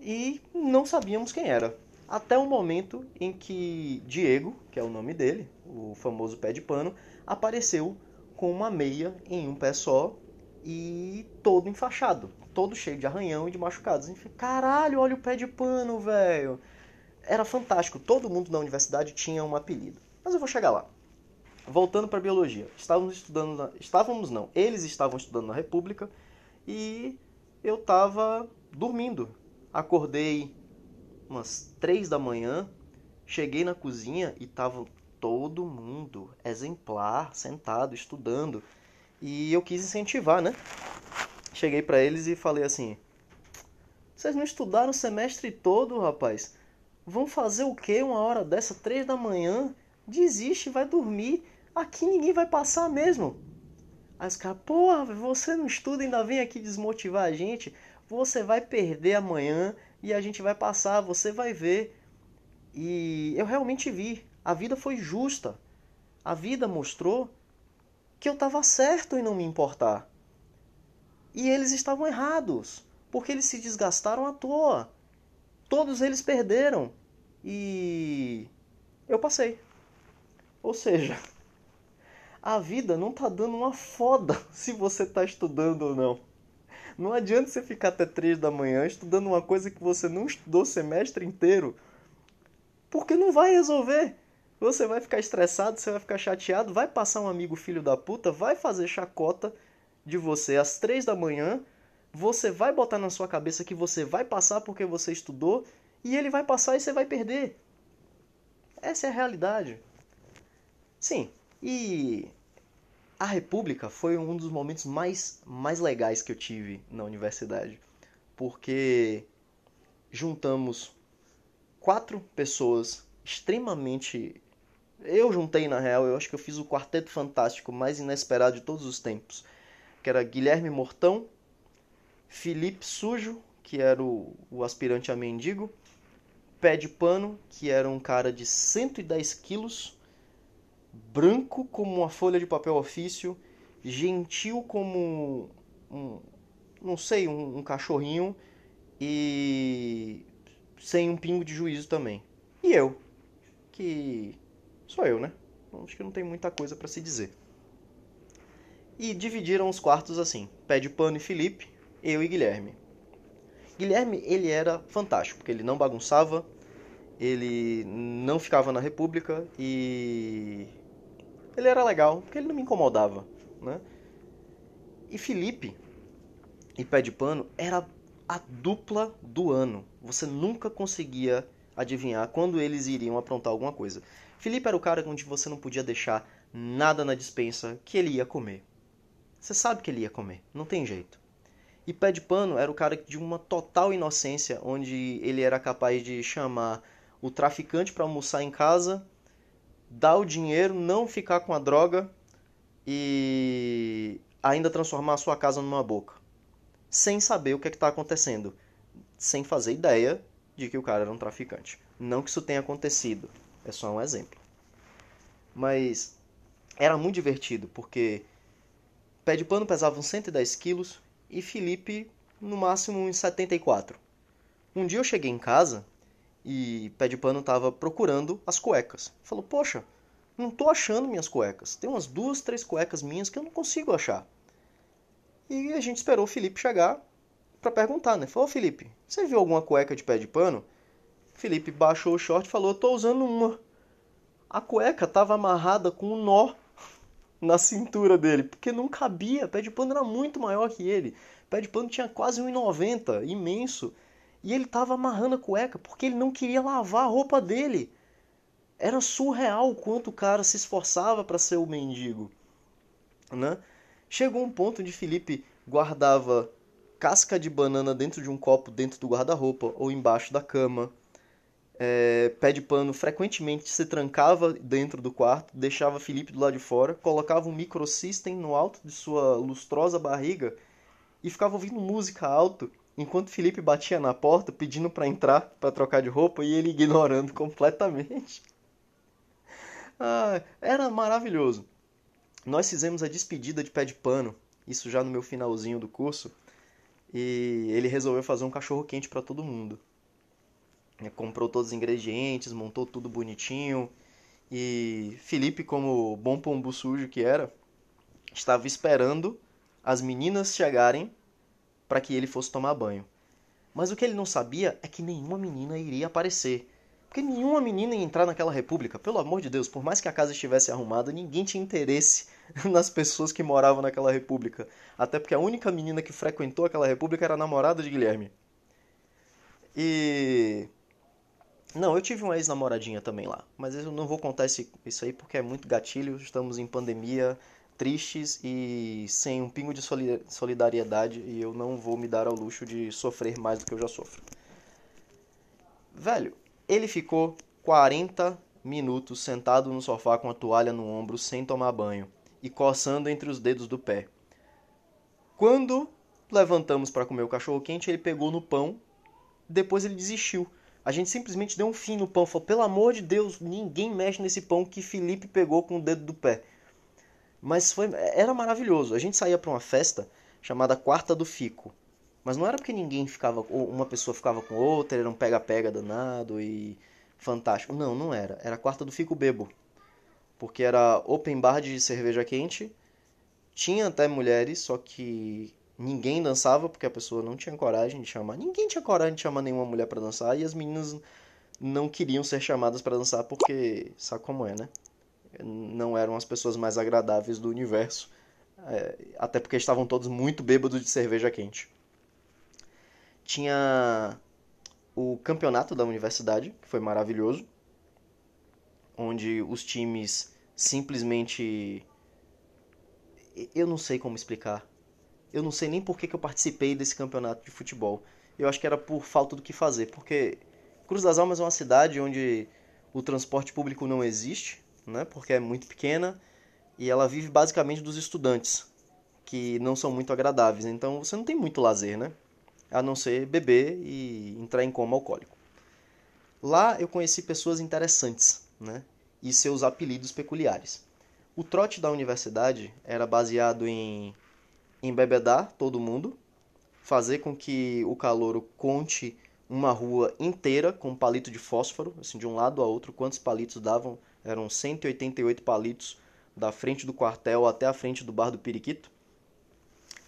E não sabíamos quem era. Até o momento em que Diego, que é o nome dele, o famoso pé de pano, apareceu com uma meia em um pé só e todo enfaixado, todo cheio de arranhão e de machucados. Enfim, caralho, olha o pé de pano, velho. Era fantástico, todo mundo na universidade tinha um apelido. Mas eu vou chegar lá. Voltando para biologia, estávamos estudando, na... estávamos não, eles estavam estudando na República e eu tava dormindo. Acordei umas três da manhã, cheguei na cozinha e tava todo mundo exemplar, sentado, estudando. E eu quis incentivar, né? Cheguei para eles e falei assim: Vocês não estudaram o semestre todo, rapaz? Vão fazer o quê uma hora dessa, três da manhã? Desiste, vai dormir. Aqui ninguém vai passar mesmo. Aí os caras, porra, você não estuda ainda vem aqui desmotivar a gente. Você vai perder amanhã e a gente vai passar, você vai ver. E eu realmente vi. A vida foi justa. A vida mostrou que eu estava certo em não me importar. E eles estavam errados, porque eles se desgastaram à toa. Todos eles perderam. E eu passei. Ou seja, a vida não tá dando uma foda se você tá estudando ou não. Não adianta você ficar até 3 da manhã estudando uma coisa que você não estudou o semestre inteiro, porque não vai resolver. Você vai ficar estressado, você vai ficar chateado, vai passar um amigo filho da puta, vai fazer chacota de você às 3 da manhã, você vai botar na sua cabeça que você vai passar porque você estudou, e ele vai passar e você vai perder. Essa é a realidade. Sim, e a República foi um dos momentos mais, mais legais que eu tive na universidade, porque juntamos quatro pessoas extremamente. Eu juntei na real, eu acho que eu fiz o quarteto fantástico mais inesperado de todos os tempos. Que era Guilherme Mortão, Felipe Sujo, que era o, o aspirante a mendigo, Pé de Pano, que era um cara de 110 quilos, branco como uma folha de papel ofício, gentil como um, não sei, um, um cachorrinho e sem um pingo de juízo também. E eu, que sou eu, né? Acho que não tem muita coisa para se dizer. E dividiram os quartos assim: Pé de Pano e Felipe, eu e Guilherme. Guilherme, ele era fantástico, porque ele não bagunçava, ele não ficava na República e ele era legal, porque ele não me incomodava, né? E Felipe e Pé de Pano era a dupla do ano. Você nunca conseguia adivinhar quando eles iriam aprontar alguma coisa. Felipe era o cara onde você não podia deixar nada na dispensa que ele ia comer. Você sabe que ele ia comer, não tem jeito. E Pé de Pano era o cara de uma total inocência, onde ele era capaz de chamar o traficante para almoçar em casa, dar o dinheiro, não ficar com a droga e ainda transformar a sua casa numa boca. Sem saber o que é está acontecendo. Sem fazer ideia de que o cara era um traficante. Não que isso tenha acontecido, é só um exemplo. Mas era muito divertido, porque Pé de Pano pesava uns 110 quilos e Felipe no máximo uns 74. Um dia eu cheguei em casa e Pé de Pano estava procurando as cuecas. Falou, poxa, não tô achando minhas cuecas. Tem umas duas, três cuecas minhas que eu não consigo achar. E a gente esperou o Felipe chegar para perguntar, né? Falou, Felipe, você viu alguma cueca de pé de pano? Felipe baixou o short e falou, tô usando uma. A cueca tava amarrada com um nó na cintura dele, porque não cabia. Pé de pano era muito maior que ele. Pé de pano tinha quase 1,90, imenso. E ele tava amarrando a cueca porque ele não queria lavar a roupa dele. Era surreal o quanto o cara se esforçava para ser o mendigo, né? Chegou um ponto onde Felipe guardava casca de banana dentro de um copo dentro do guarda-roupa ou embaixo da cama. É, pé de pano frequentemente se trancava dentro do quarto, deixava Felipe do lado de fora, colocava um microsystem no alto de sua lustrosa barriga e ficava ouvindo música alto enquanto Felipe batia na porta pedindo para entrar para trocar de roupa e ele ignorando completamente. Ah, era maravilhoso. Nós fizemos a despedida de pé de pano, isso já no meu finalzinho do curso, e ele resolveu fazer um cachorro quente para todo mundo. Ele comprou todos os ingredientes, montou tudo bonitinho, e Felipe, como bom pombo sujo que era, estava esperando as meninas chegarem para que ele fosse tomar banho. Mas o que ele não sabia é que nenhuma menina iria aparecer. Porque nenhuma menina ia entrar naquela república. Pelo amor de Deus, por mais que a casa estivesse arrumada, ninguém tinha interesse nas pessoas que moravam naquela república. Até porque a única menina que frequentou aquela república era a namorada de Guilherme. E. Não, eu tive uma ex-namoradinha também lá. Mas eu não vou contar esse, isso aí porque é muito gatilho. Estamos em pandemia, tristes e sem um pingo de solidariedade. E eu não vou me dar ao luxo de sofrer mais do que eu já sofro. Velho, ele ficou 40 minutos sentado no sofá com a toalha no ombro sem tomar banho e coçando entre os dedos do pé. Quando levantamos para comer o cachorro quente, ele pegou no pão, depois ele desistiu. A gente simplesmente deu um fim no pão, falou: "Pelo amor de Deus, ninguém mexe nesse pão que Felipe pegou com o dedo do pé". Mas foi era maravilhoso. A gente saía para uma festa chamada Quarta do Fico. Mas não era porque ninguém ficava, ou uma pessoa ficava com outra, era um pega-pega danado e fantástico. Não, não era. Era quarta do Fico Bebo. Porque era open bar de cerveja quente. Tinha até mulheres, só que ninguém dançava porque a pessoa não tinha coragem de chamar. Ninguém tinha coragem de chamar nenhuma mulher para dançar e as meninas não queriam ser chamadas para dançar porque sabe como é, né? Não eram as pessoas mais agradáveis do universo. É, até porque estavam todos muito bêbados de cerveja quente tinha o campeonato da universidade, que foi maravilhoso, onde os times simplesmente. Eu não sei como explicar. Eu não sei nem por que, que eu participei desse campeonato de futebol. Eu acho que era por falta do que fazer, porque Cruz das Almas é uma cidade onde o transporte público não existe, né? Porque é muito pequena e ela vive basicamente dos estudantes, que não são muito agradáveis. Então você não tem muito lazer, né? A não ser beber e entrar em coma alcoólico. Lá eu conheci pessoas interessantes, né? E seus apelidos peculiares. O trote da universidade era baseado em embebedar todo mundo, fazer com que o calouro conte uma rua inteira com palito de fósforo, assim, de um lado a outro, quantos palitos davam? Eram 188 palitos da frente do quartel até a frente do bar do Periquito.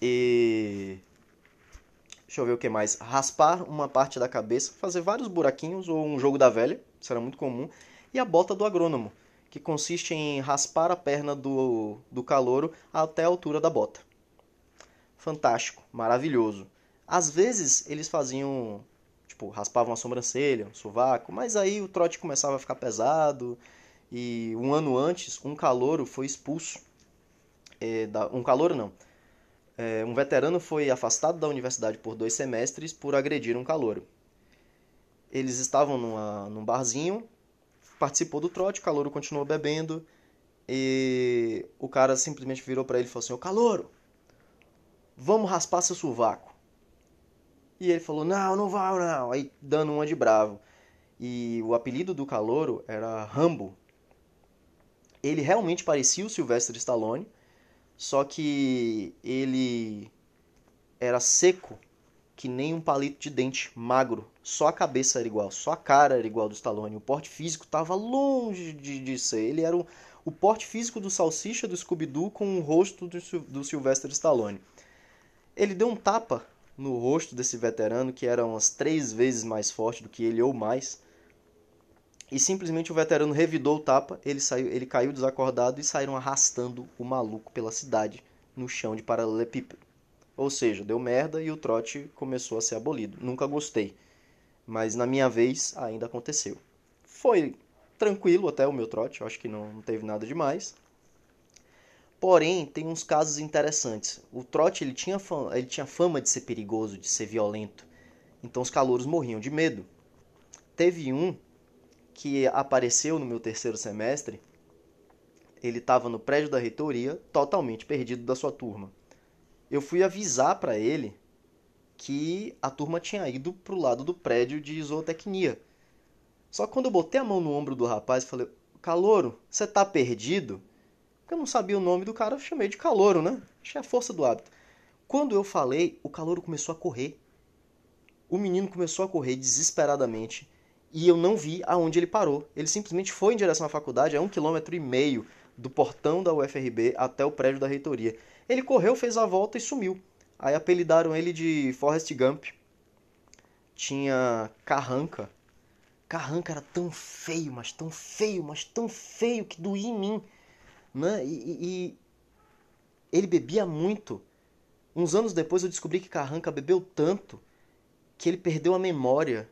E deixa eu ver o que mais, raspar uma parte da cabeça, fazer vários buraquinhos ou um jogo da velha, isso era muito comum, e a bota do agrônomo, que consiste em raspar a perna do, do calouro até a altura da bota. Fantástico, maravilhoso. Às vezes eles faziam, tipo, raspavam a sobrancelha, o sovaco, mas aí o trote começava a ficar pesado, e um ano antes, um calouro foi expulso. É, da, um calouro não, é, um veterano foi afastado da universidade por dois semestres por agredir um calouro. Eles estavam numa, num barzinho, participou do trote, o calouro continuou bebendo e o cara simplesmente virou para ele e falou assim: Ô calouro, vamos raspar seu sovaco. E ele falou: Não, não vai não. Aí dando uma de bravo. E o apelido do calouro era Rambo. Ele realmente parecia o Sylvester Stallone só que ele era seco, que nem um palito de dente, magro. Só a cabeça era igual, só a cara era igual do Stallone. O porte físico estava longe de, de, ser. Ele era o, o porte físico do Salsicha, do Scooby-Doo, com o rosto do, do Sylvester Stallone. Ele deu um tapa no rosto desse veterano, que era umas três vezes mais forte do que ele ou mais e simplesmente o veterano revidou o tapa, ele, saiu, ele caiu desacordado e saíram arrastando o maluco pela cidade no chão de paralelepípedo. Ou seja, deu merda e o trote começou a ser abolido. Nunca gostei, mas na minha vez ainda aconteceu. Foi tranquilo até o meu trote, acho que não teve nada demais. Porém, tem uns casos interessantes. O trote ele tinha, fama, ele tinha fama de ser perigoso, de ser violento. Então os calouros morriam de medo. Teve um que apareceu no meu terceiro semestre, ele estava no prédio da reitoria, totalmente perdido da sua turma. Eu fui avisar para ele que a turma tinha ido para o lado do prédio de zootecnia. Só que quando eu botei a mão no ombro do rapaz e falei, Calouro, você tá perdido? Porque eu não sabia o nome do cara, eu chamei de Calouro, né? Achei a força do hábito. Quando eu falei, o Calouro começou a correr. O menino começou a correr desesperadamente e eu não vi aonde ele parou. Ele simplesmente foi em direção à faculdade, a um quilômetro e meio do portão da UFRB até o prédio da reitoria. Ele correu, fez a volta e sumiu. Aí apelidaram ele de Forrest Gump. Tinha Carranca. Carranca era tão feio, mas tão feio, mas tão feio que doía em mim. Né? E, e, ele bebia muito. Uns anos depois eu descobri que Carranca bebeu tanto que ele perdeu a memória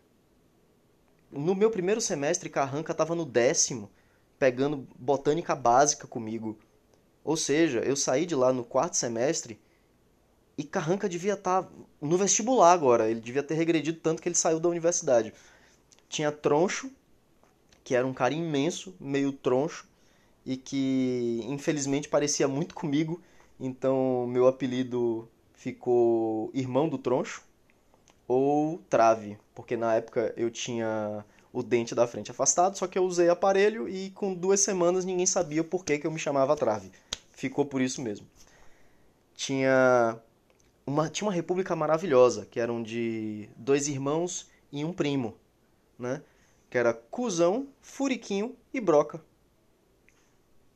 no meu primeiro semestre, Carranca estava no décimo, pegando botânica básica comigo. Ou seja, eu saí de lá no quarto semestre e Carranca devia estar tá no vestibular agora. Ele devia ter regredido tanto que ele saiu da universidade. Tinha Troncho, que era um cara imenso, meio troncho, e que infelizmente parecia muito comigo. Então meu apelido ficou Irmão do Troncho ou Trave, porque na época eu tinha o dente da frente afastado, só que eu usei aparelho e com duas semanas ninguém sabia por que, que eu me chamava Trave. Ficou por isso mesmo. Tinha uma, tinha uma república maravilhosa, que eram de dois irmãos e um primo, né? Que era Cusão, Furiquinho e Broca.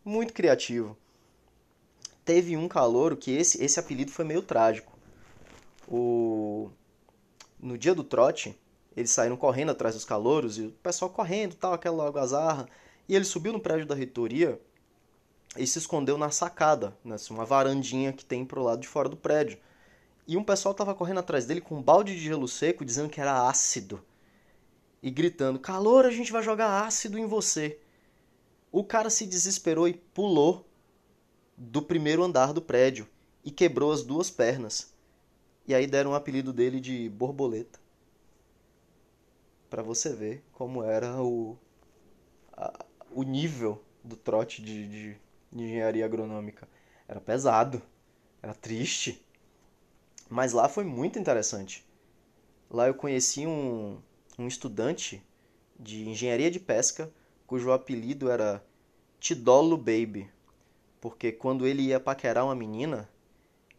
Muito criativo. Teve um calouro que esse, esse apelido foi meio trágico. O... No dia do trote, eles saíram correndo atrás dos calouros e o pessoal correndo, tal, aquela algazarra. E ele subiu no prédio da reitoria e se escondeu na sacada, nessa uma varandinha que tem pro lado de fora do prédio. E um pessoal estava correndo atrás dele com um balde de gelo seco dizendo que era ácido. E gritando: "Calor, a gente vai jogar ácido em você". O cara se desesperou e pulou do primeiro andar do prédio e quebrou as duas pernas. E aí deram o apelido dele de borboleta para você ver como era o a, o nível do trote de, de, de engenharia agronômica. Era pesado, era triste. Mas lá foi muito interessante. Lá eu conheci um, um estudante de engenharia de pesca cujo apelido era Tidolo Baby, porque quando ele ia paquerar uma menina,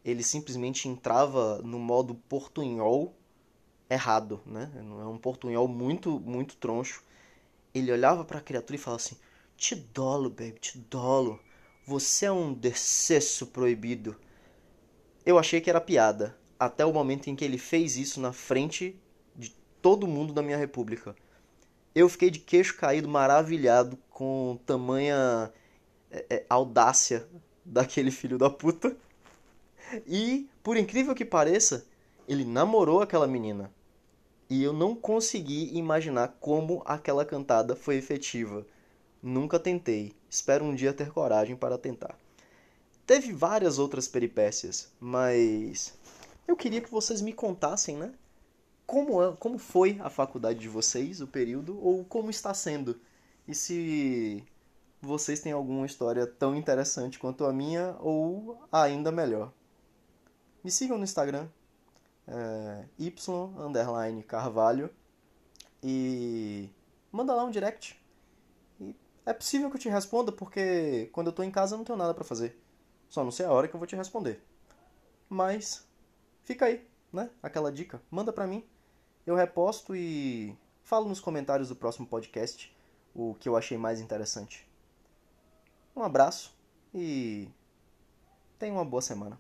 ele simplesmente entrava no modo portunhol errado, né? É um portunhol muito, muito troncho. Ele olhava para a criatura e falava assim: Tidolo, baby, Tidolo, você é um decesso proibido. Eu achei que era piada, até o momento em que ele fez isso na frente de todo mundo da minha república. Eu fiquei de queixo caído, maravilhado com tamanha é, é, audácia daquele filho da puta. E, por incrível que pareça, ele namorou aquela menina. E eu não consegui imaginar como aquela cantada foi efetiva. Nunca tentei. Espero um dia ter coragem para tentar. Teve várias outras peripécias, mas eu queria que vocês me contassem, né? Como, como foi a faculdade de vocês, o período, ou como está sendo. E se vocês têm alguma história tão interessante quanto a minha, ou ainda melhor. Me sigam no Instagram, é, y underline carvalho, e manda lá um direct. E é possível que eu te responda, porque quando eu tô em casa eu não tenho nada para fazer. Só não sei a hora que eu vou te responder. Mas fica aí, né? Aquela dica. Manda pra mim. Eu reposto e falo nos comentários do próximo podcast o que eu achei mais interessante. Um abraço e tenha uma boa semana.